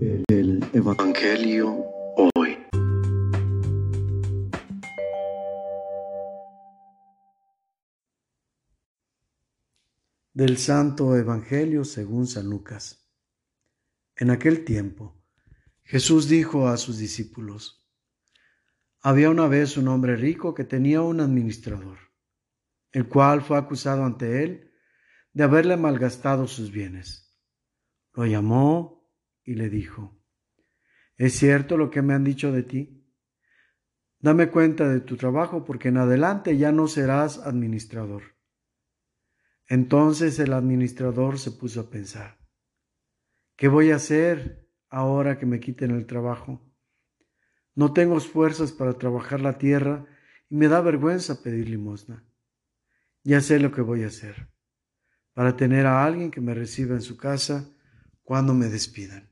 El Evangelio hoy. Del Santo Evangelio según San Lucas. En aquel tiempo, Jesús dijo a sus discípulos, Había una vez un hombre rico que tenía un administrador, el cual fue acusado ante él de haberle malgastado sus bienes. Lo llamó y le dijo, ¿Es cierto lo que me han dicho de ti? Dame cuenta de tu trabajo porque en adelante ya no serás administrador. Entonces el administrador se puso a pensar, ¿qué voy a hacer ahora que me quiten el trabajo. No tengo fuerzas para trabajar la tierra y me da vergüenza pedir limosna. Ya sé lo que voy a hacer, para tener a alguien que me reciba en su casa cuando me despidan.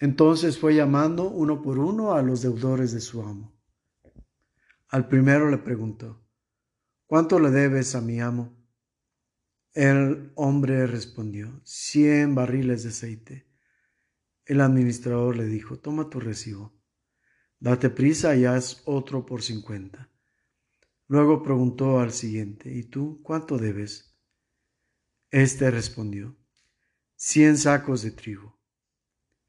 Entonces fue llamando uno por uno a los deudores de su amo. Al primero le preguntó, ¿cuánto le debes a mi amo? El hombre respondió, cien barriles de aceite. El administrador le dijo, toma tu recibo, date prisa y haz otro por cincuenta. Luego preguntó al siguiente, ¿y tú cuánto debes? Este respondió, cien sacos de trigo.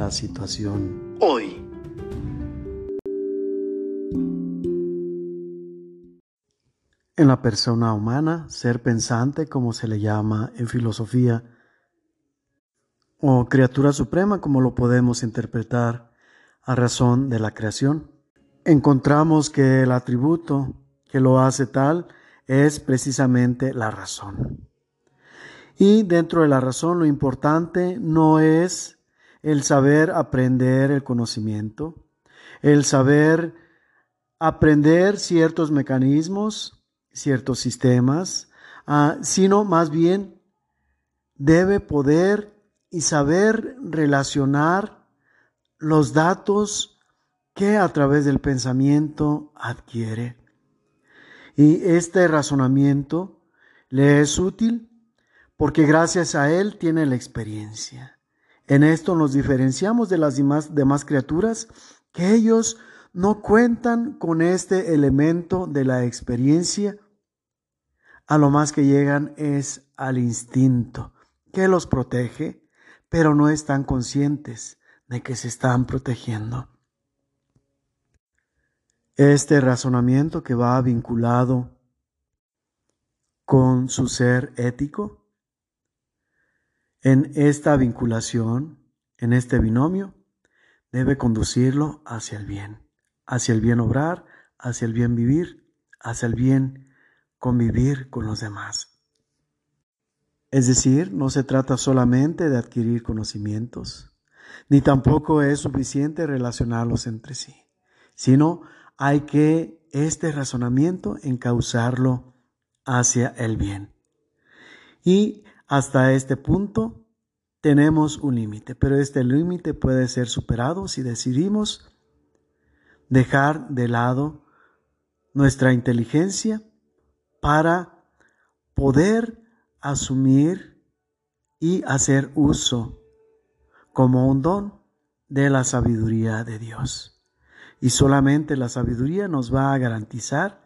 La situación hoy. en la persona humana, ser pensante, como se le llama en filosofía, o criatura suprema, como lo podemos interpretar a razón de la creación. Encontramos que el atributo que lo hace tal es precisamente la razón. Y dentro de la razón lo importante no es el saber aprender el conocimiento, el saber aprender ciertos mecanismos, ciertos sistemas, ah, sino más bien debe poder y saber relacionar los datos que a través del pensamiento adquiere. Y este razonamiento le es útil porque gracias a él tiene la experiencia. En esto nos diferenciamos de las demás, criaturas que ellos no cuentan con este elemento de la experiencia, a lo más que llegan es al instinto que los protege, pero no están conscientes de que se están protegiendo. Este razonamiento que va vinculado con su ser ético, en esta vinculación, en este binomio, debe conducirlo hacia el bien hacia el bien obrar, hacia el bien vivir, hacia el bien convivir con los demás. Es decir, no se trata solamente de adquirir conocimientos, ni tampoco es suficiente relacionarlos entre sí, sino hay que este razonamiento encauzarlo hacia el bien. Y hasta este punto tenemos un límite, pero este límite puede ser superado si decidimos dejar de lado nuestra inteligencia para poder asumir y hacer uso como un don de la sabiduría de Dios. Y solamente la sabiduría nos va a garantizar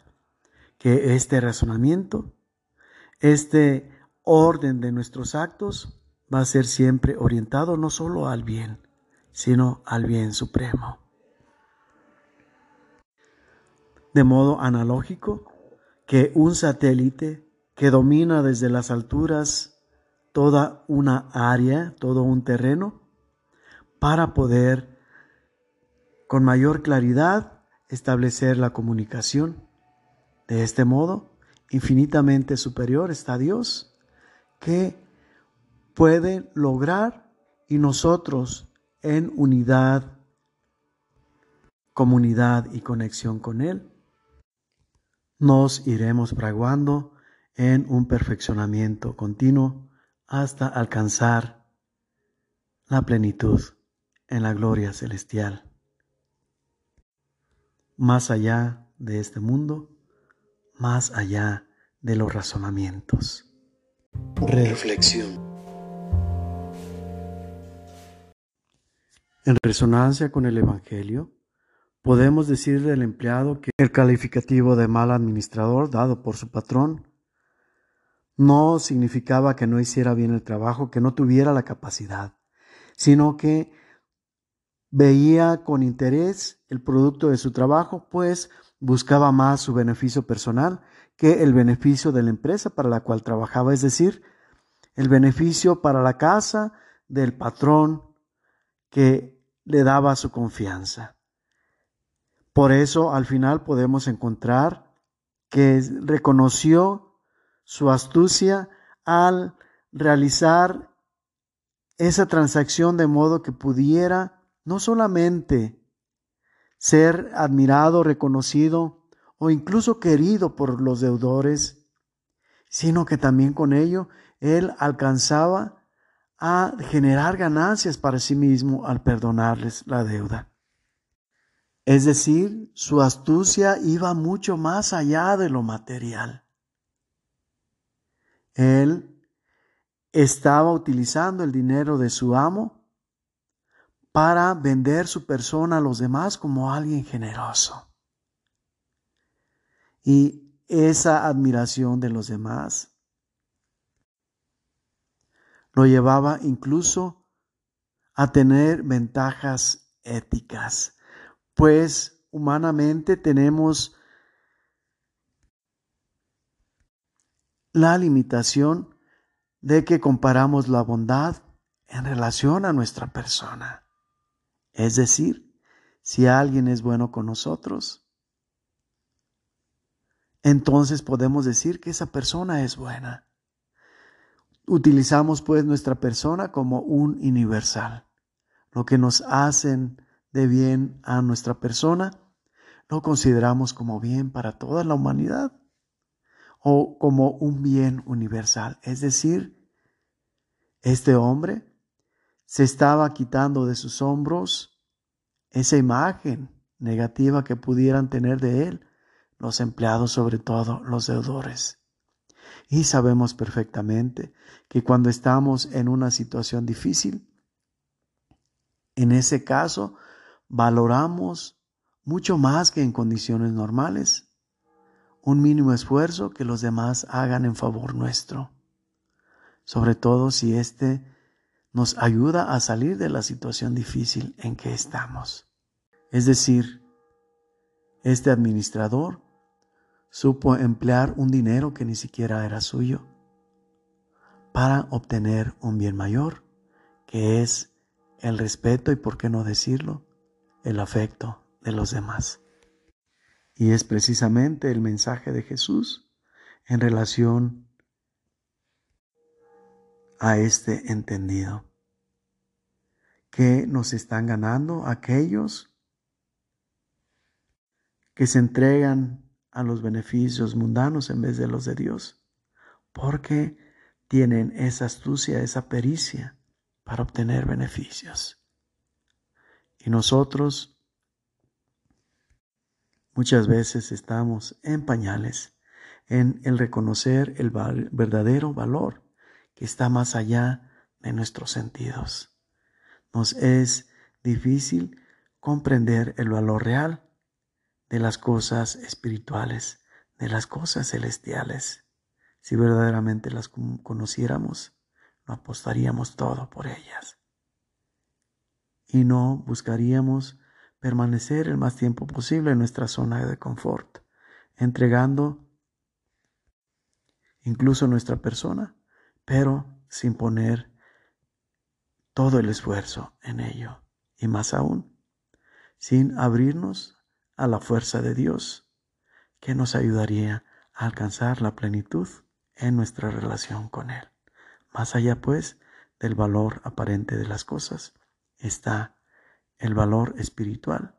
que este razonamiento, este orden de nuestros actos va a ser siempre orientado no solo al bien, sino al bien supremo. de modo analógico que un satélite que domina desde las alturas toda una área, todo un terreno, para poder con mayor claridad establecer la comunicación. De este modo, infinitamente superior está Dios, que puede lograr y nosotros en unidad, comunidad y conexión con Él, nos iremos fraguando en un perfeccionamiento continuo hasta alcanzar la plenitud en la gloria celestial. Más allá de este mundo, más allá de los razonamientos. Reflexión. En resonancia con el Evangelio, podemos decir del empleado que el calificativo de mal administrador dado por su patrón no significaba que no hiciera bien el trabajo, que no tuviera la capacidad, sino que veía con interés el producto de su trabajo, pues buscaba más su beneficio personal que el beneficio de la empresa para la cual trabajaba, es decir, el beneficio para la casa del patrón que le daba su confianza. Por eso al final podemos encontrar que reconoció su astucia al realizar esa transacción de modo que pudiera no solamente ser admirado, reconocido o incluso querido por los deudores, sino que también con ello él alcanzaba a generar ganancias para sí mismo al perdonarles la deuda. Es decir, su astucia iba mucho más allá de lo material. Él estaba utilizando el dinero de su amo para vender su persona a los demás como alguien generoso. Y esa admiración de los demás lo llevaba incluso a tener ventajas éticas, pues humanamente tenemos la limitación de que comparamos la bondad en relación a nuestra persona. Es decir, si alguien es bueno con nosotros, entonces podemos decir que esa persona es buena. Utilizamos pues nuestra persona como un universal. Lo que nos hacen de bien a nuestra persona, lo consideramos como bien para toda la humanidad o como un bien universal. Es decir, este hombre se estaba quitando de sus hombros esa imagen negativa que pudieran tener de él los empleados, sobre todo los deudores. Y sabemos perfectamente que cuando estamos en una situación difícil, en ese caso valoramos mucho más que en condiciones normales un mínimo esfuerzo que los demás hagan en favor nuestro, sobre todo si éste nos ayuda a salir de la situación difícil en que estamos. Es decir, este administrador supo emplear un dinero que ni siquiera era suyo para obtener un bien mayor, que es el respeto y, por qué no decirlo, el afecto de los demás. Y es precisamente el mensaje de Jesús en relación a este entendido. Que nos están ganando aquellos que se entregan a los beneficios mundanos en vez de los de Dios, porque tienen esa astucia, esa pericia para obtener beneficios. Y nosotros Muchas veces estamos en pañales en el reconocer el verdadero valor que está más allá de nuestros sentidos. Nos es difícil comprender el valor real de las cosas espirituales, de las cosas celestiales. Si verdaderamente las conociéramos, no apostaríamos todo por ellas. Y no buscaríamos permanecer el más tiempo posible en nuestra zona de confort, entregando incluso nuestra persona, pero sin poner todo el esfuerzo en ello, y más aún, sin abrirnos a la fuerza de Dios, que nos ayudaría a alcanzar la plenitud en nuestra relación con Él. Más allá, pues, del valor aparente de las cosas, está el valor espiritual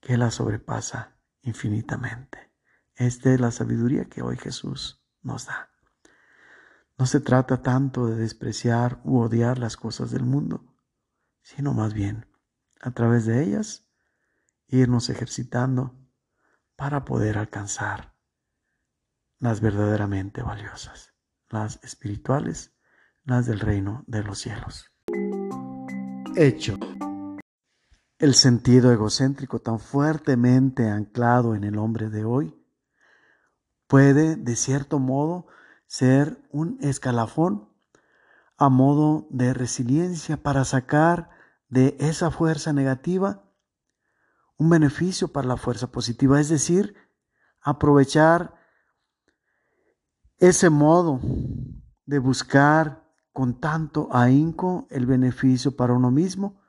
que la sobrepasa infinitamente. Esta es la sabiduría que hoy Jesús nos da. No se trata tanto de despreciar u odiar las cosas del mundo, sino más bien, a través de ellas, irnos ejercitando para poder alcanzar las verdaderamente valiosas, las espirituales, las del reino de los cielos. Hecho. El sentido egocéntrico tan fuertemente anclado en el hombre de hoy puede, de cierto modo, ser un escalafón a modo de resiliencia para sacar de esa fuerza negativa un beneficio para la fuerza positiva, es decir, aprovechar ese modo de buscar con tanto ahínco el beneficio para uno mismo,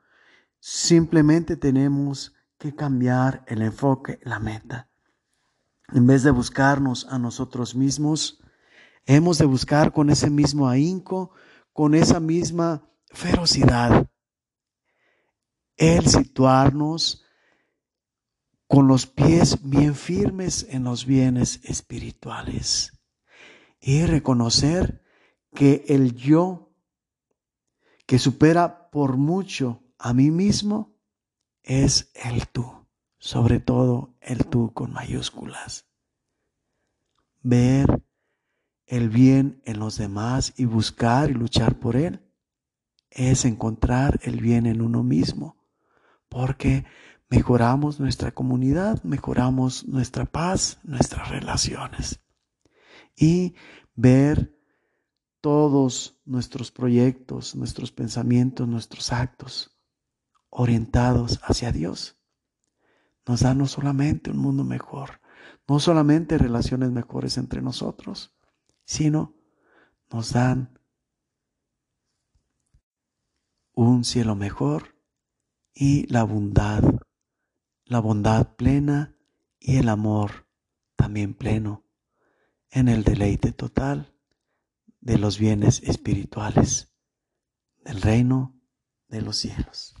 simplemente tenemos que cambiar el enfoque, la meta. En vez de buscarnos a nosotros mismos, hemos de buscar con ese mismo ahínco, con esa misma ferocidad, el situarnos con los pies bien firmes en los bienes espirituales y reconocer que el yo que supera por mucho a mí mismo es el tú, sobre todo el tú con mayúsculas. Ver el bien en los demás y buscar y luchar por él es encontrar el bien en uno mismo, porque mejoramos nuestra comunidad, mejoramos nuestra paz, nuestras relaciones. Y ver todos nuestros proyectos, nuestros pensamientos, nuestros actos orientados hacia Dios. Nos da no solamente un mundo mejor, no solamente relaciones mejores entre nosotros, sino nos dan un cielo mejor y la bondad la bondad plena y el amor también pleno en el deleite total de los bienes espirituales del reino de los cielos.